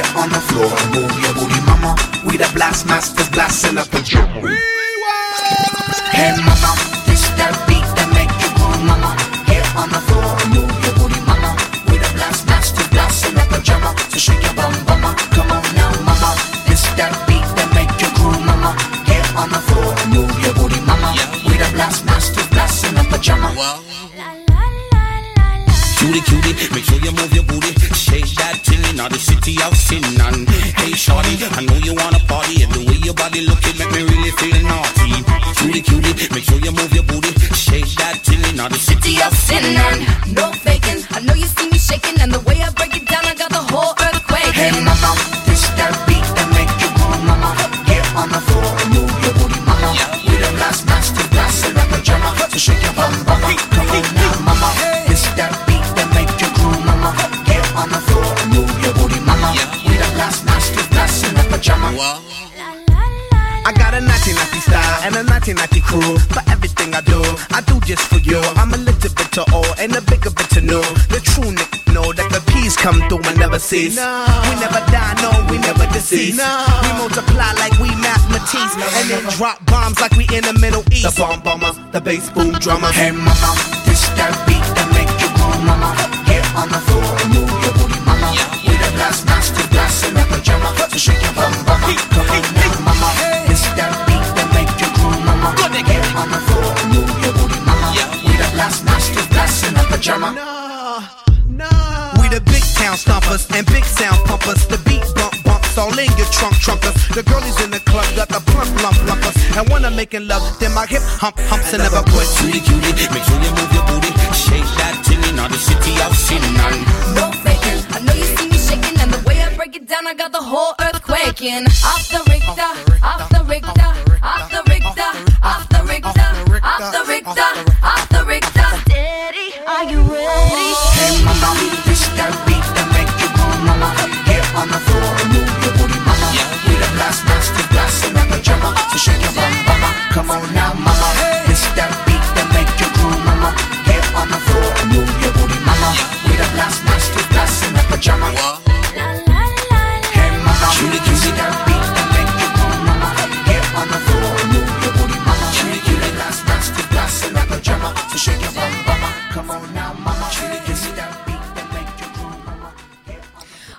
Get on the floor move your booty, mama. We the blast masters blasting up the drum. Hey mama, this that beat that make you move, mama. Get on the floor move your booty, mama. We the blast masters blasting up the drum. So shake your bum, mama. Come on now, mama. This that beat that make you groove, mama. Get on the floor move your booty, mama. We the blast masters blasting up the drum. Cutie, cutie, make sure you move your booty. In the city of sin. And hey, shorty, I know you wanna party. And the way your body looking make me really feel naughty. Cutie, cutie, make sure you move your booty. Shake that thing in the city of sin. and no faking. I know you see me shaking, and the way style and a naughty naughty crew. For everything I do, I do just for you. I'm a little bit to old and a bigger bit to know. The true nigga know that the peace come through and never cease. We never die, no, we never decease. We multiply like we mathematics ah. and then drop bombs like we in the Middle East. The bomb bombers, the bass boom drummers. Hey mama, this that beat that make you groove, mama. Get on the floor and move your booty, mama. We the blast master blasting up the drummer. So shake your bum, mama. Blasting up the drummer. We the big town stompers and big sound pumpers. The beat bump bumps all in your trunk trunkers. The girlies in the club got the plump lump lumpers. And when I'm making love, then my hip hump humps and never quit. Cutie, cutie, make sure you move your booty. Shake that thing in the city of sin. And No faking. I know you see me shaking, and the way I break it down, I got the whole earth quaking. Off the Richter, off the Richter, off the Richter, off the Richter, off the Richter,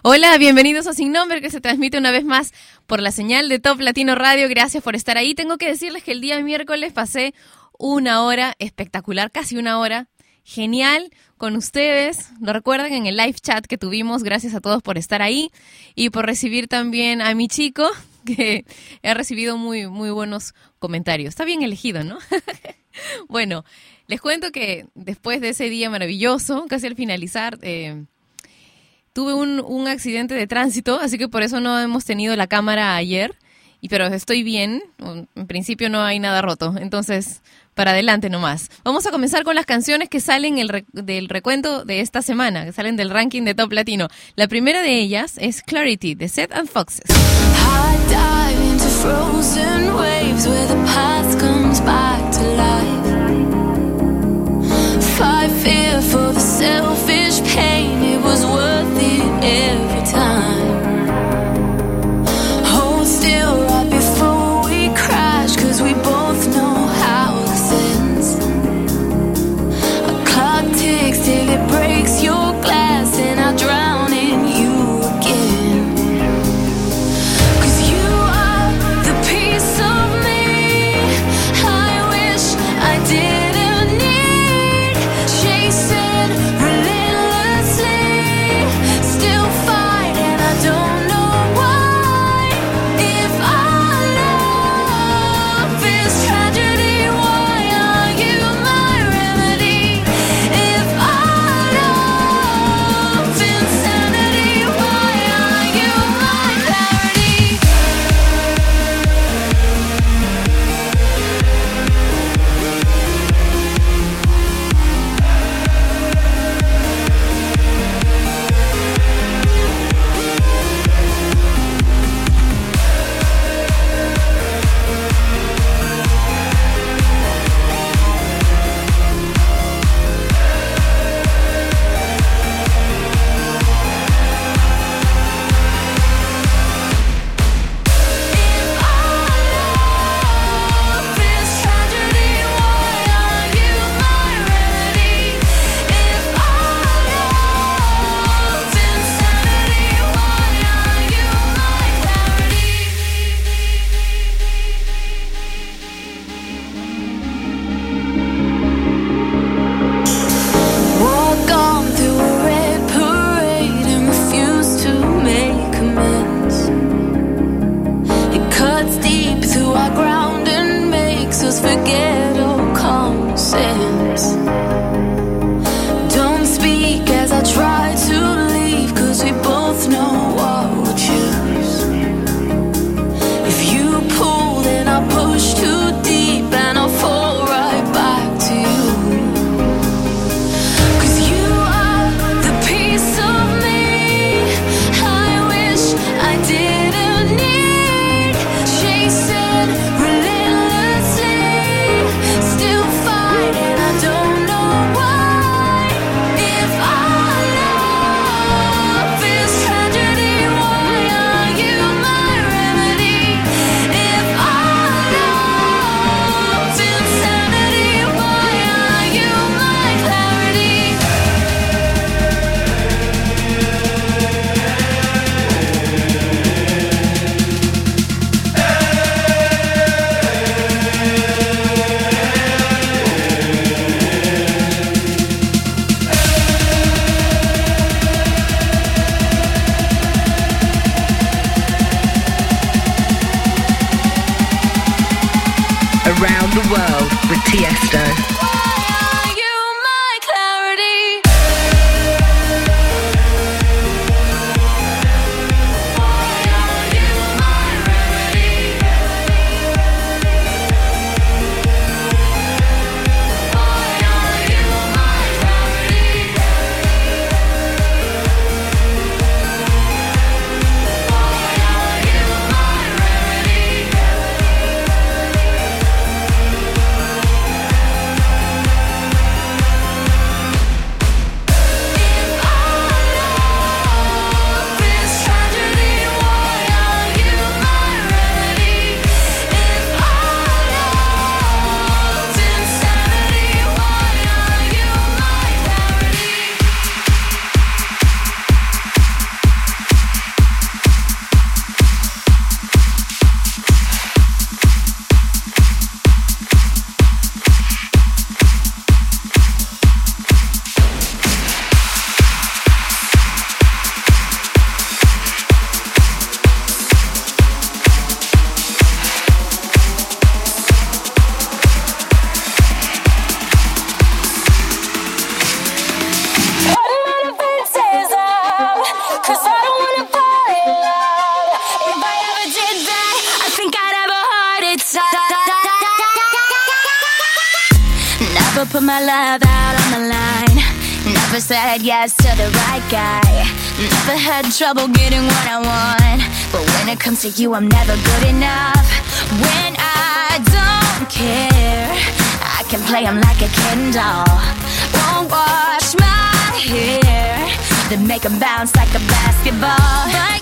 Hola, bienvenidos a Sin Nombre, que se transmite una vez más por la señal de Top Latino Radio. Gracias por estar ahí. Tengo que decirles que el día miércoles pasé una hora espectacular, casi una hora. Genial con ustedes. Lo recuerdan en el live chat que tuvimos. Gracias a todos por estar ahí y por recibir también a mi chico, que ha recibido muy, muy buenos comentarios. Está bien elegido, ¿no? bueno, les cuento que después de ese día maravilloso, casi al finalizar, eh, tuve un, un accidente de tránsito, así que por eso no hemos tenido la cámara ayer. Pero estoy bien, en principio no hay nada roto, entonces para adelante nomás. Vamos a comenzar con las canciones que salen del recuento de esta semana, que salen del ranking de Top Latino. La primera de ellas es Clarity de Seth and Foxes. I dive into Fight fear for the selfish pain, it was worth it every time. trouble getting what I want. But when it comes to you, I'm never good enough. When I don't care I can play them like a Ken doll. Won't wash my hair Then make them bounce like a basketball.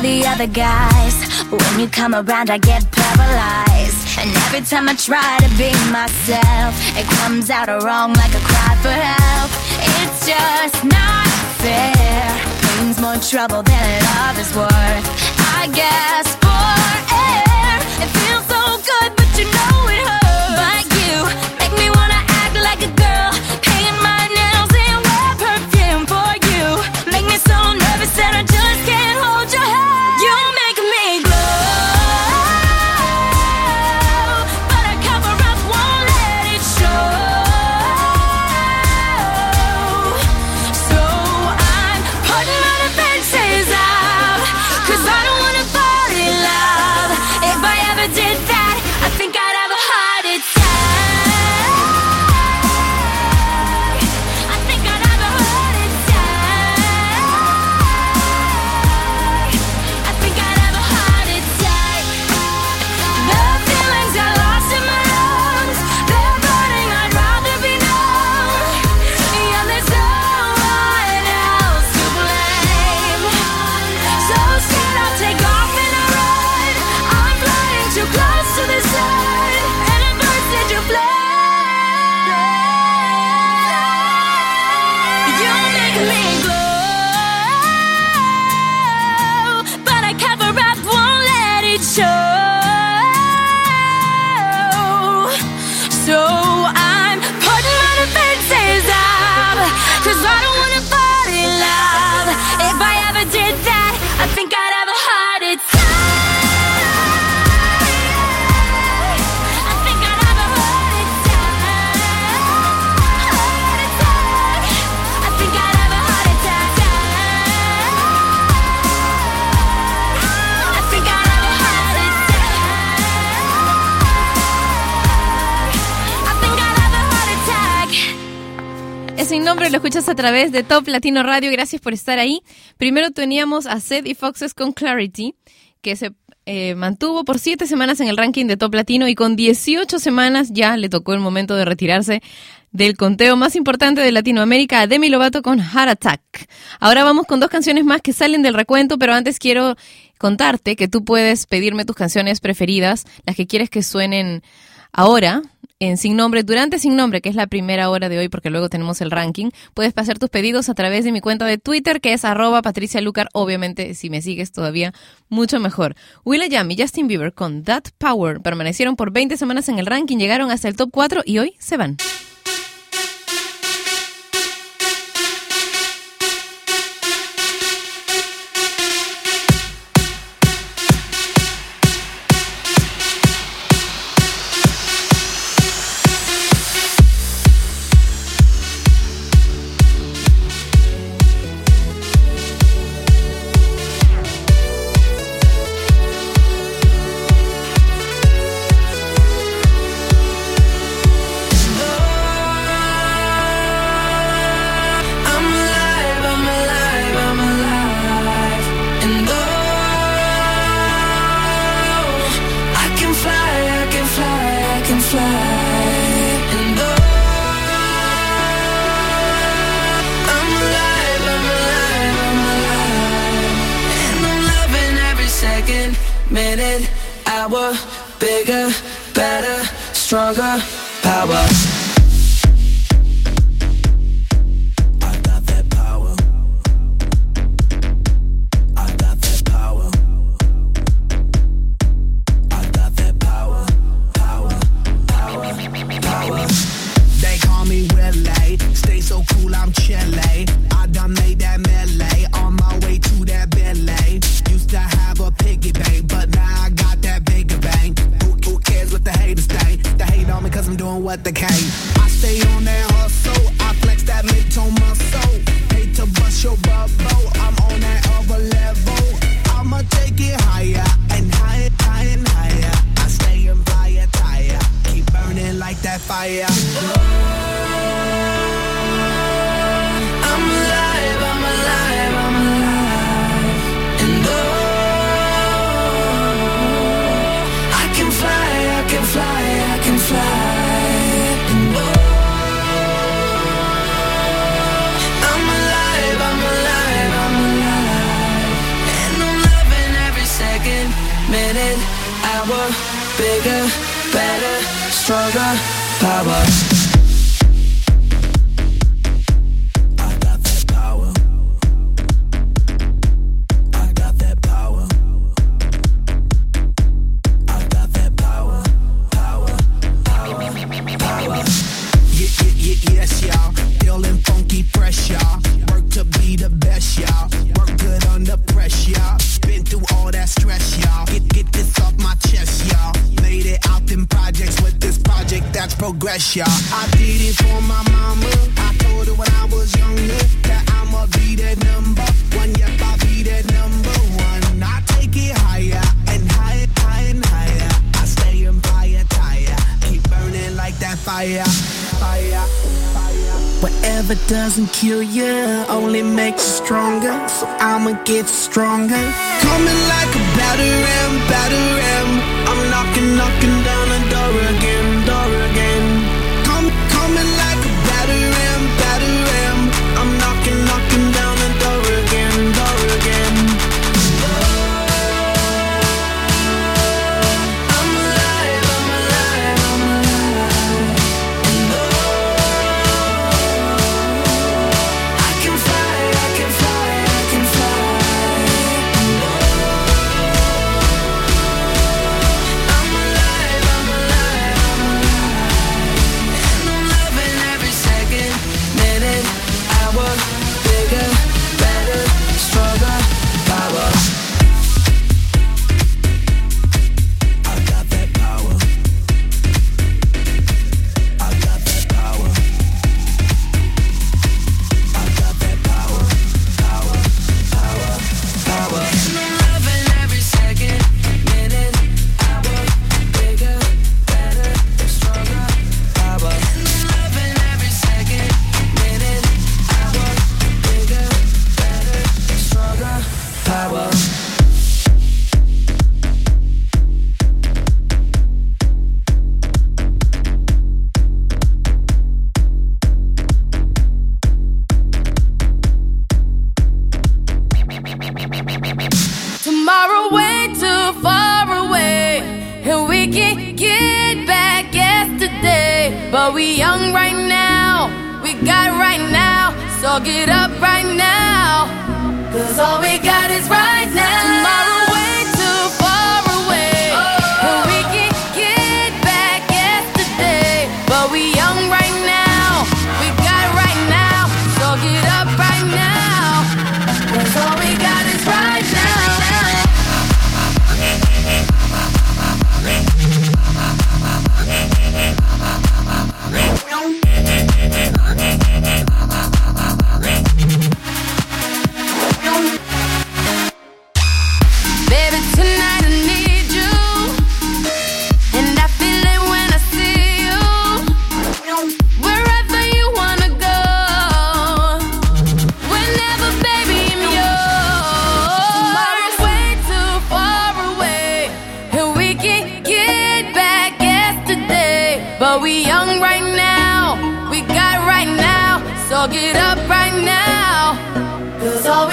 all the other guys. When you come around, I get paralyzed. And every time I try to be myself, it comes out wrong like a cry for help. It's just not fair. Pain's more trouble than love is worth. I guess. nombre lo escuchas a través de Top Latino Radio. Gracias por estar ahí. Primero teníamos a Seth y Foxes con Clarity, que se eh, mantuvo por siete semanas en el ranking de Top Latino y con 18 semanas ya le tocó el momento de retirarse del conteo más importante de Latinoamérica, a Demi Lovato con Heart Attack. Ahora vamos con dos canciones más que salen del recuento, pero antes quiero contarte que tú puedes pedirme tus canciones preferidas, las que quieres que suenen ahora en Sin Nombre, durante Sin Nombre, que es la primera hora de hoy, porque luego tenemos el ranking. Puedes pasar tus pedidos a través de mi cuenta de Twitter, que es arroba Patricia Lucar. Obviamente, si me sigues todavía, mucho mejor. Will.i.am y Justin Bieber con That Power permanecieron por 20 semanas en el ranking, llegaron hasta el top 4 y hoy se van. Bigger, better, stronger, power. It's stronger.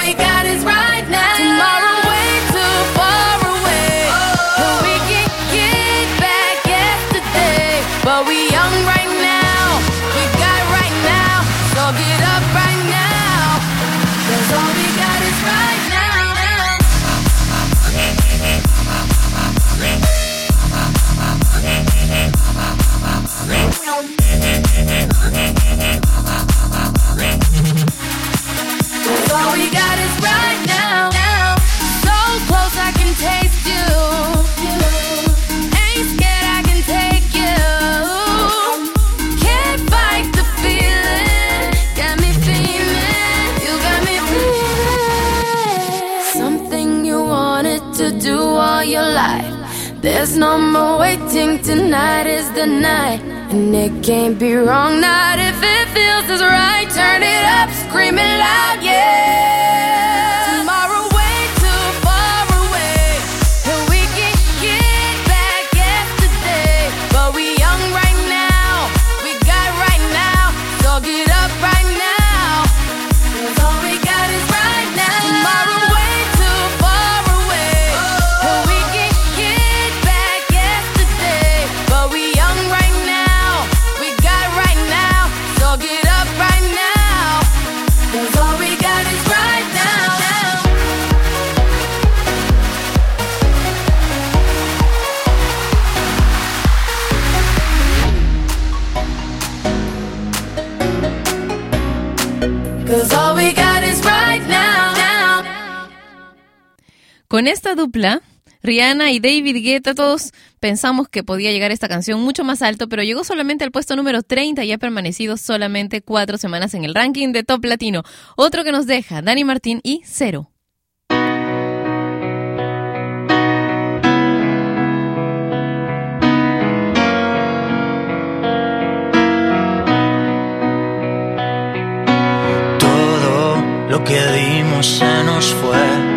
they got is right. There's no more waiting, tonight is the night. And it can't be wrong, not if it feels as right. Turn it up, screaming loud, yeah. Con esta dupla, Rihanna y David Guetta, todos pensamos que podía llegar esta canción mucho más alto, pero llegó solamente al puesto número 30 y ha permanecido solamente cuatro semanas en el ranking de Top Latino. Otro que nos deja, Dani Martín y Cero. Todo lo que dimos se nos fue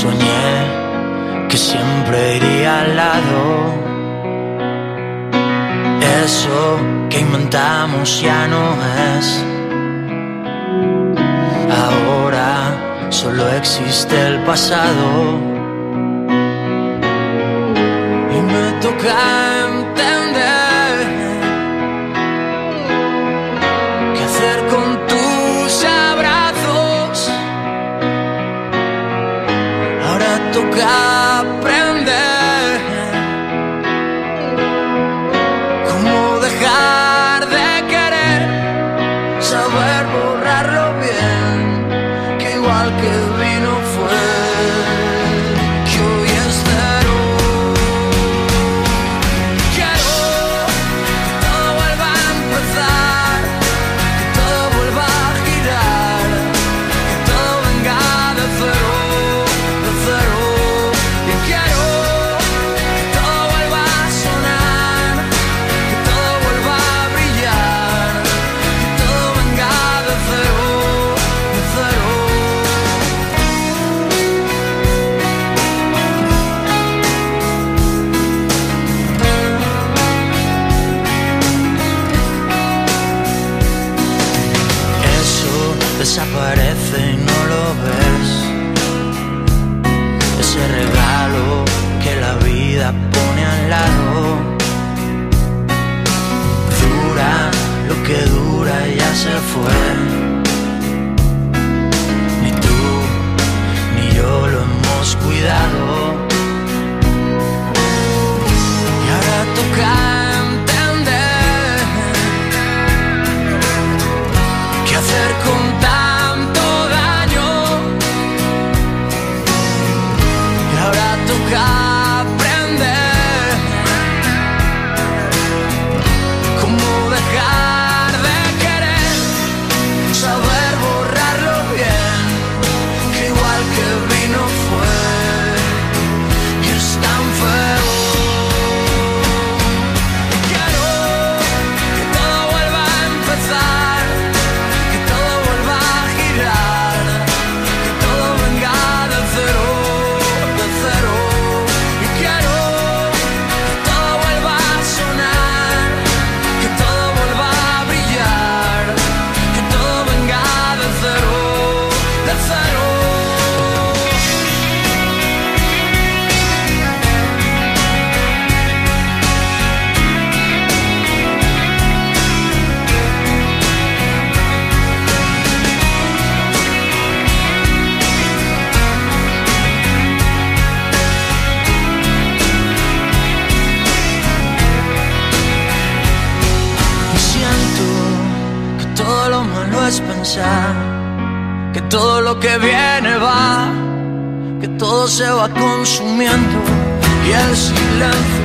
Soñé que siempre iría al lado. Eso que inventamos ya no es. Ahora solo existe el pasado. Y me toca desaparece y no lo ves. Ese regalo que la vida pone al lado. Dura lo que dura, ya se fue. Ni tú ni yo lo hemos cuidado. que todo lo que viene va, que todo se va consumiendo y el silencio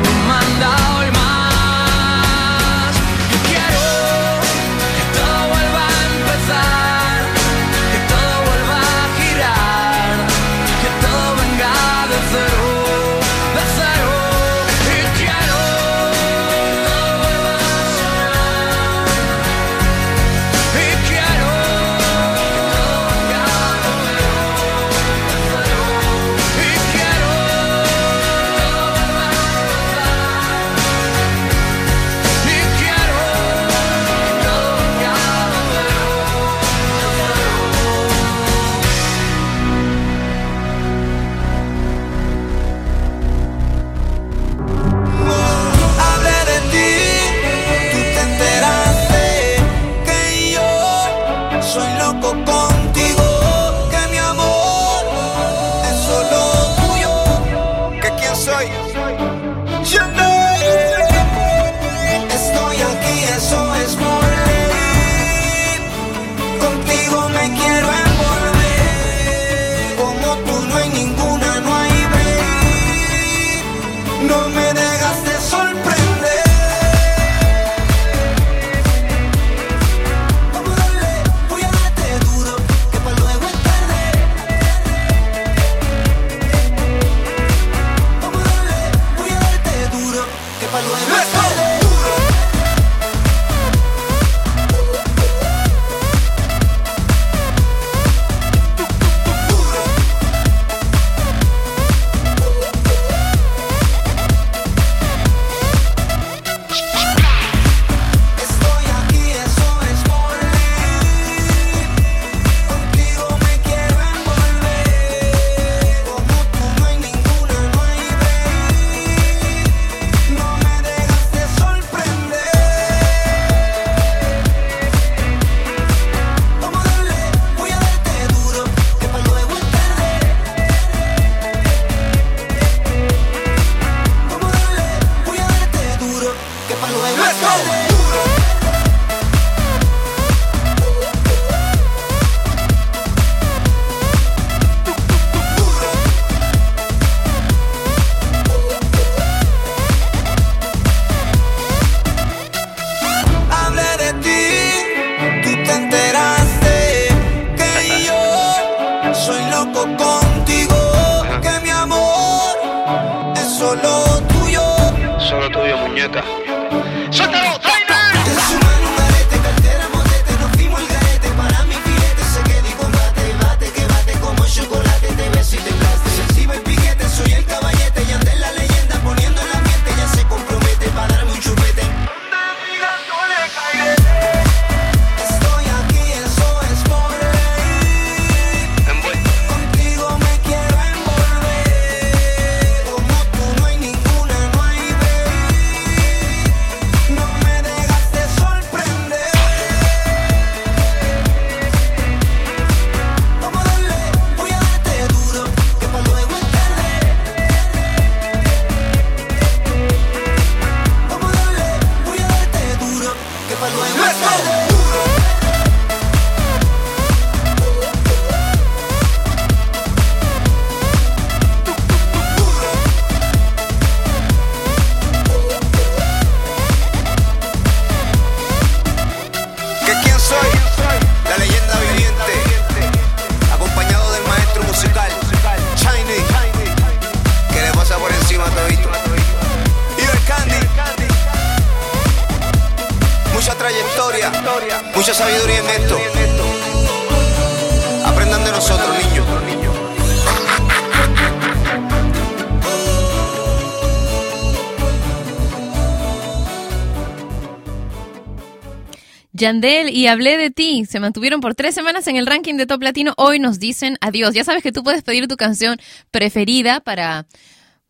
Y Hablé de ti se mantuvieron por tres semanas en el ranking de Top Latino. Hoy nos dicen adiós. Ya sabes que tú puedes pedir tu canción preferida para,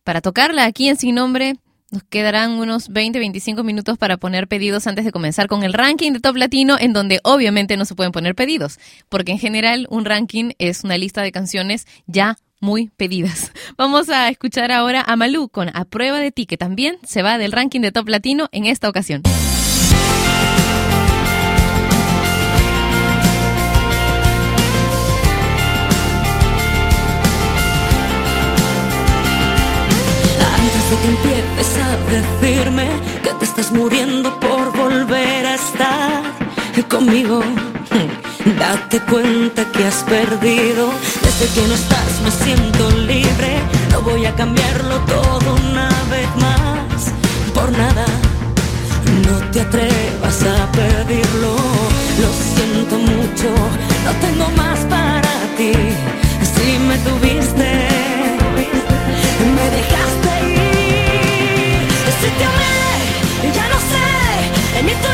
para tocarla aquí en Sin Nombre. Nos quedarán unos 20, 25 minutos para poner pedidos antes de comenzar con el ranking de Top Latino, en donde obviamente no se pueden poner pedidos, porque en general un ranking es una lista de canciones ya muy pedidas. Vamos a escuchar ahora a Malú con A Prueba de Ti, que también se va del ranking de Top Latino en esta ocasión. Si te empieces a decirme que te estás muriendo por volver a estar conmigo, date cuenta que has perdido. Desde que no estás me siento libre, no voy a cambiarlo todo una vez más. Por nada, no te atrevas a pedirlo. Lo siento mucho, no tengo más para ti. Si me tuviste, me dejaste. Ya no sé, en esto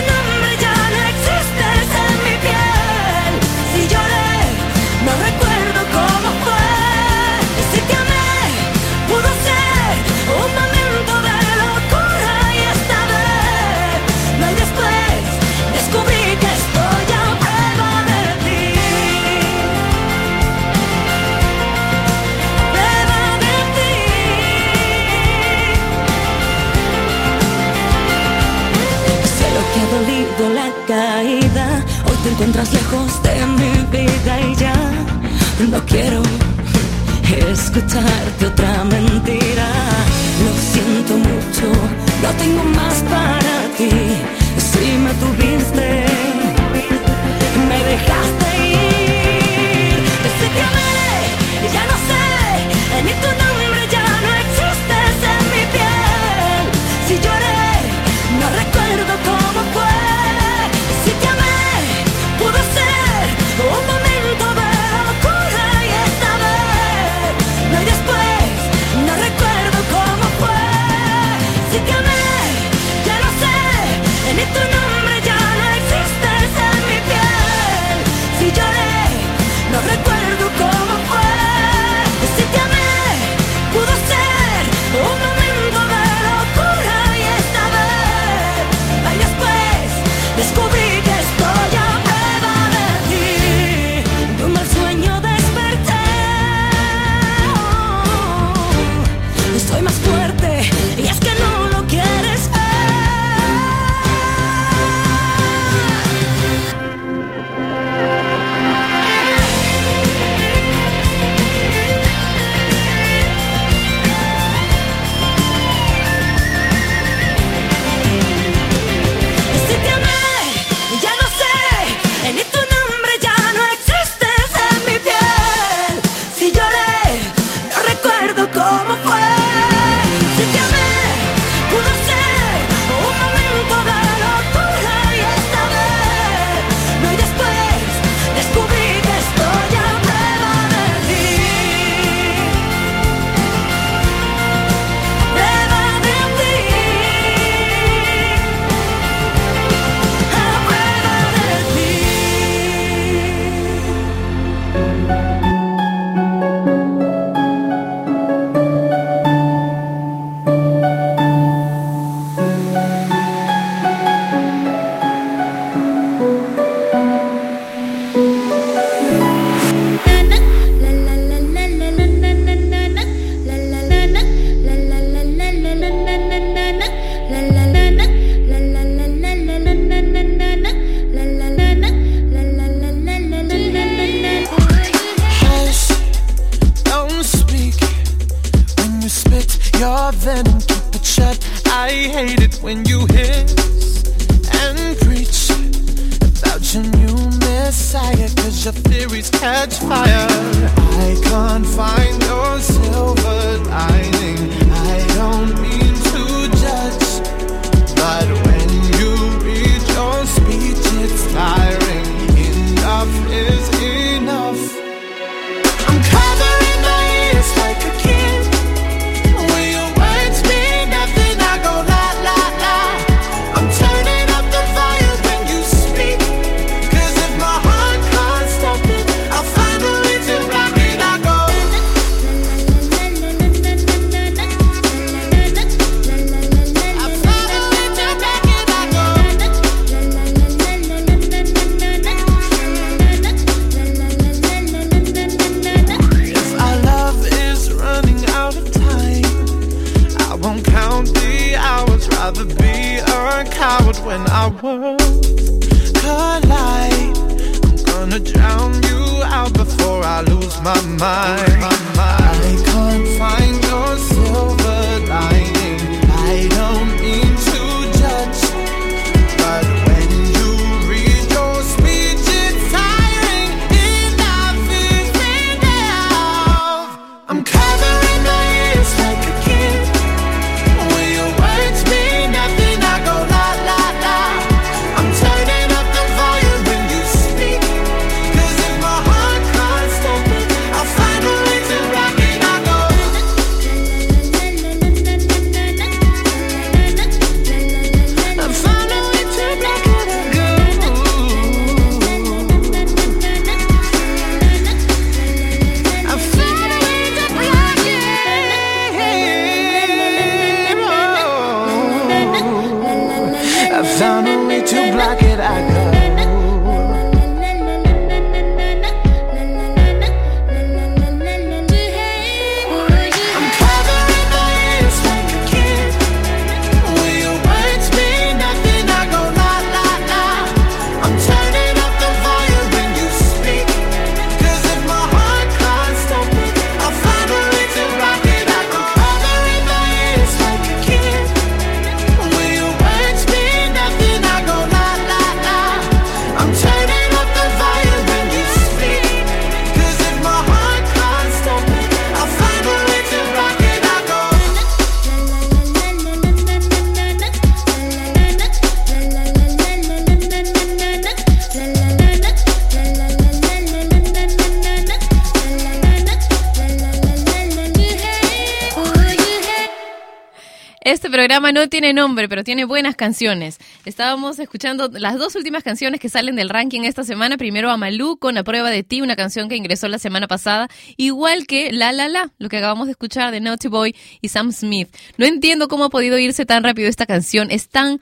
programa no tiene nombre, pero tiene buenas canciones. Estábamos escuchando las dos últimas canciones que salen del ranking esta semana. Primero a Malú con A Prueba de Ti, una canción que ingresó la semana pasada, igual que La La La, lo que acabamos de escuchar de Naughty Boy y Sam Smith. No entiendo cómo ha podido irse tan rápido esta canción. Es tan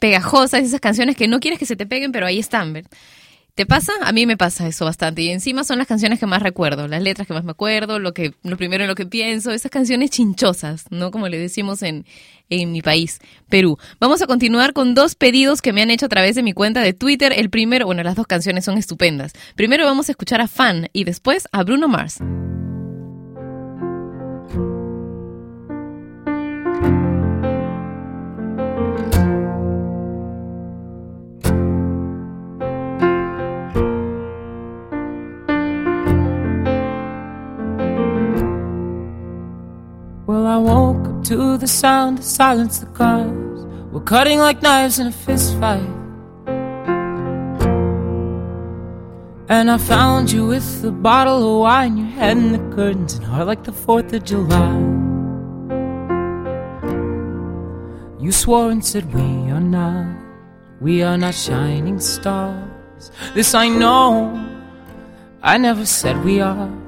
pegajosa, es esas canciones que no quieres que se te peguen, pero ahí están. ¿ver? ¿Te pasa? A mí me pasa eso bastante. Y encima son las canciones que más recuerdo, las letras que más me acuerdo, lo que lo primero en lo que pienso, esas canciones chinchosas, ¿no? Como le decimos en, en mi país, Perú. Vamos a continuar con dos pedidos que me han hecho a través de mi cuenta de Twitter. El primero, bueno, las dos canciones son estupendas. Primero vamos a escuchar a Fan y después a Bruno Mars. Well, I woke up to the sound of silence. The cars were cutting like knives in a fist fight. And I found you with a bottle of wine, your head in the curtains, and heart like the 4th of July. You swore and said, We are not, we are not shining stars. This I know, I never said we are.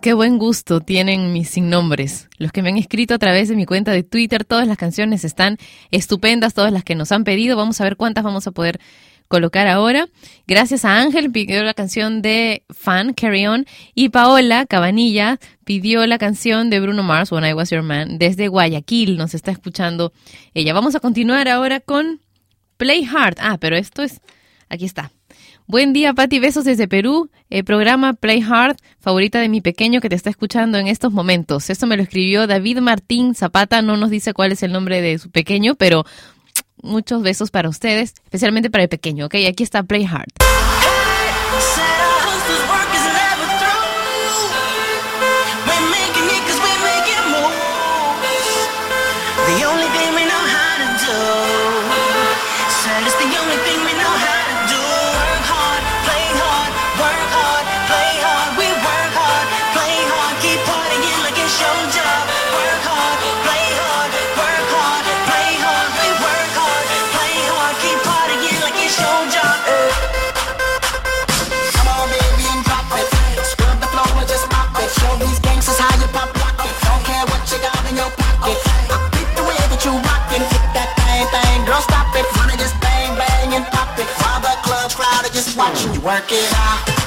Qué buen gusto tienen mis sin nombres. Los que me han escrito a través de mi cuenta de Twitter, todas las canciones están estupendas, todas las que nos han pedido. Vamos a ver cuántas vamos a poder colocar ahora. Gracias a Ángel, pidió la canción de Fan, Carry On, y Paola Cabanilla pidió la canción de Bruno Mars, When I Was Your Man, desde Guayaquil, nos está escuchando ella. Vamos a continuar ahora con Play Hard. Ah, pero esto es, aquí está. Buen día, Pati. Besos desde Perú. El programa Play Hard, favorita de mi pequeño que te está escuchando en estos momentos. Esto me lo escribió David Martín Zapata. No nos dice cuál es el nombre de su pequeño, pero muchos besos para ustedes, especialmente para el pequeño. Ok, aquí está Play Hard. Work it out.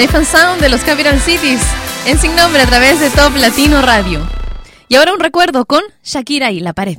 Safe and Sound de los Capital Cities en Sin Nombre a través de Top Latino Radio. Y ahora un recuerdo con Shakira y la pared.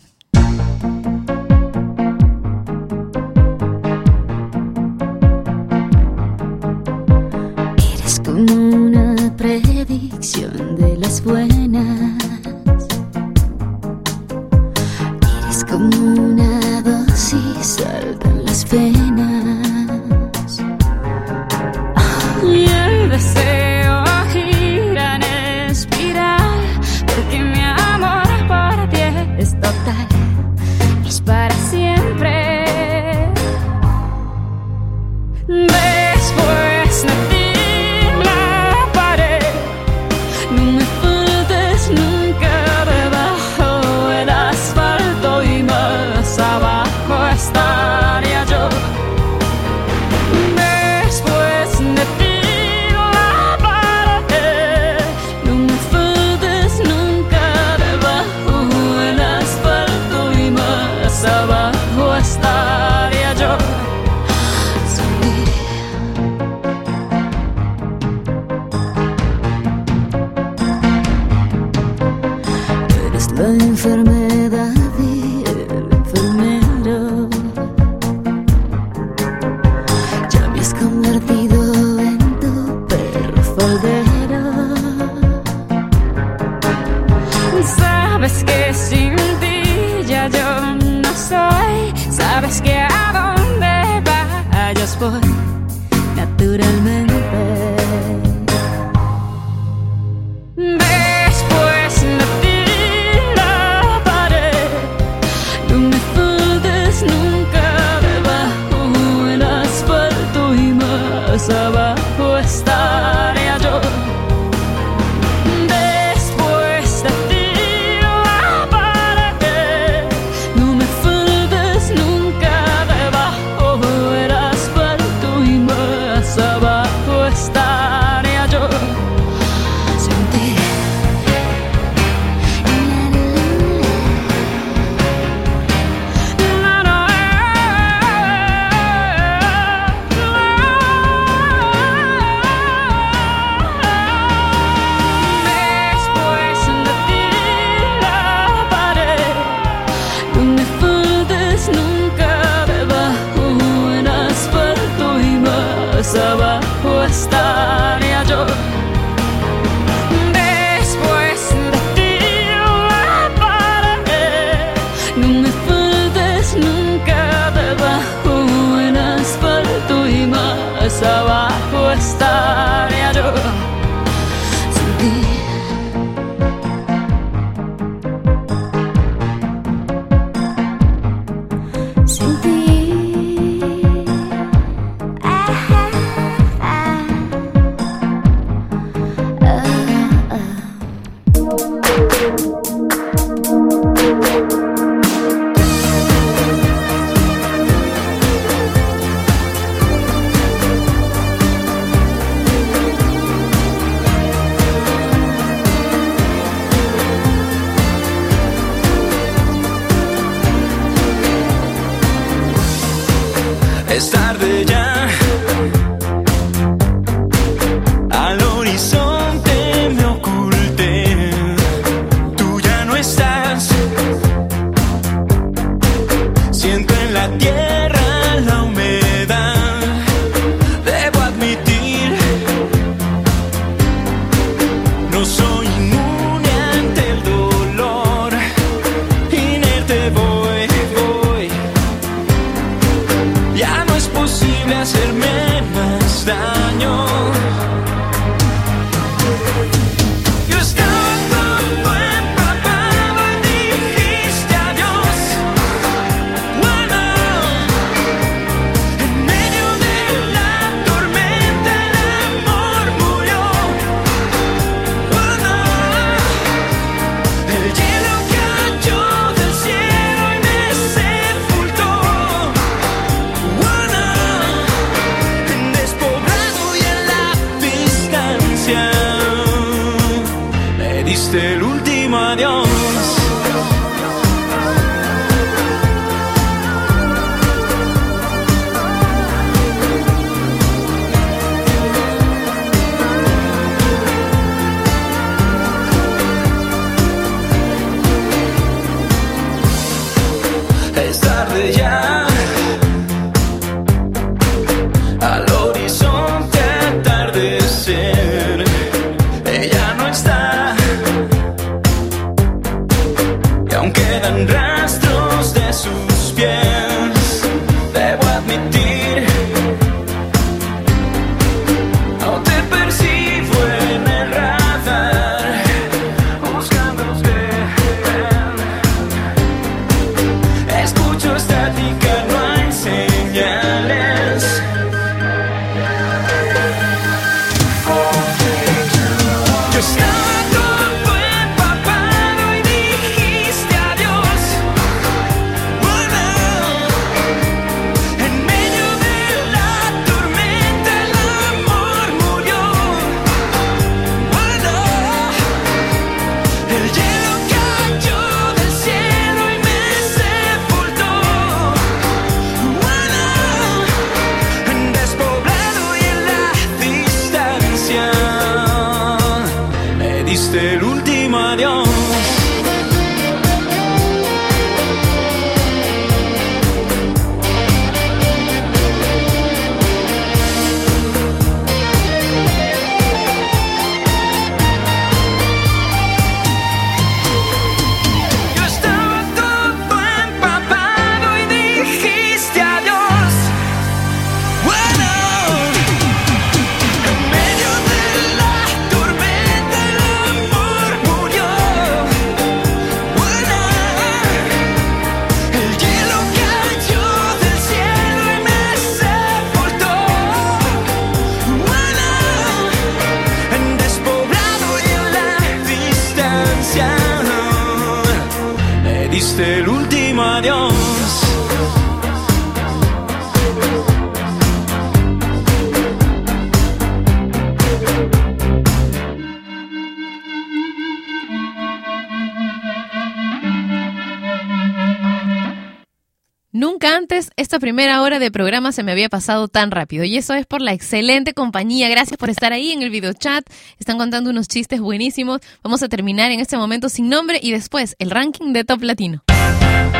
Primera hora de programa se me había pasado tan rápido y eso es por la excelente compañía. Gracias por estar ahí en el videochat. Están contando unos chistes buenísimos. Vamos a terminar en este momento sin nombre y después el ranking de Top Latino.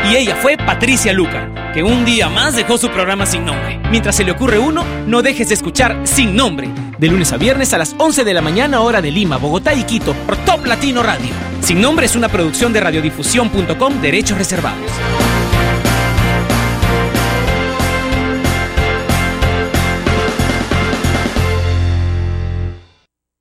Y ella fue Patricia Luca, que un día más dejó su programa sin nombre. Mientras se le ocurre uno, no dejes de escuchar Sin Nombre, de lunes a viernes a las 11 de la mañana hora de Lima, Bogotá y Quito, por Top Latino Radio. Sin Nombre es una producción de radiodifusión.com, derechos reservados.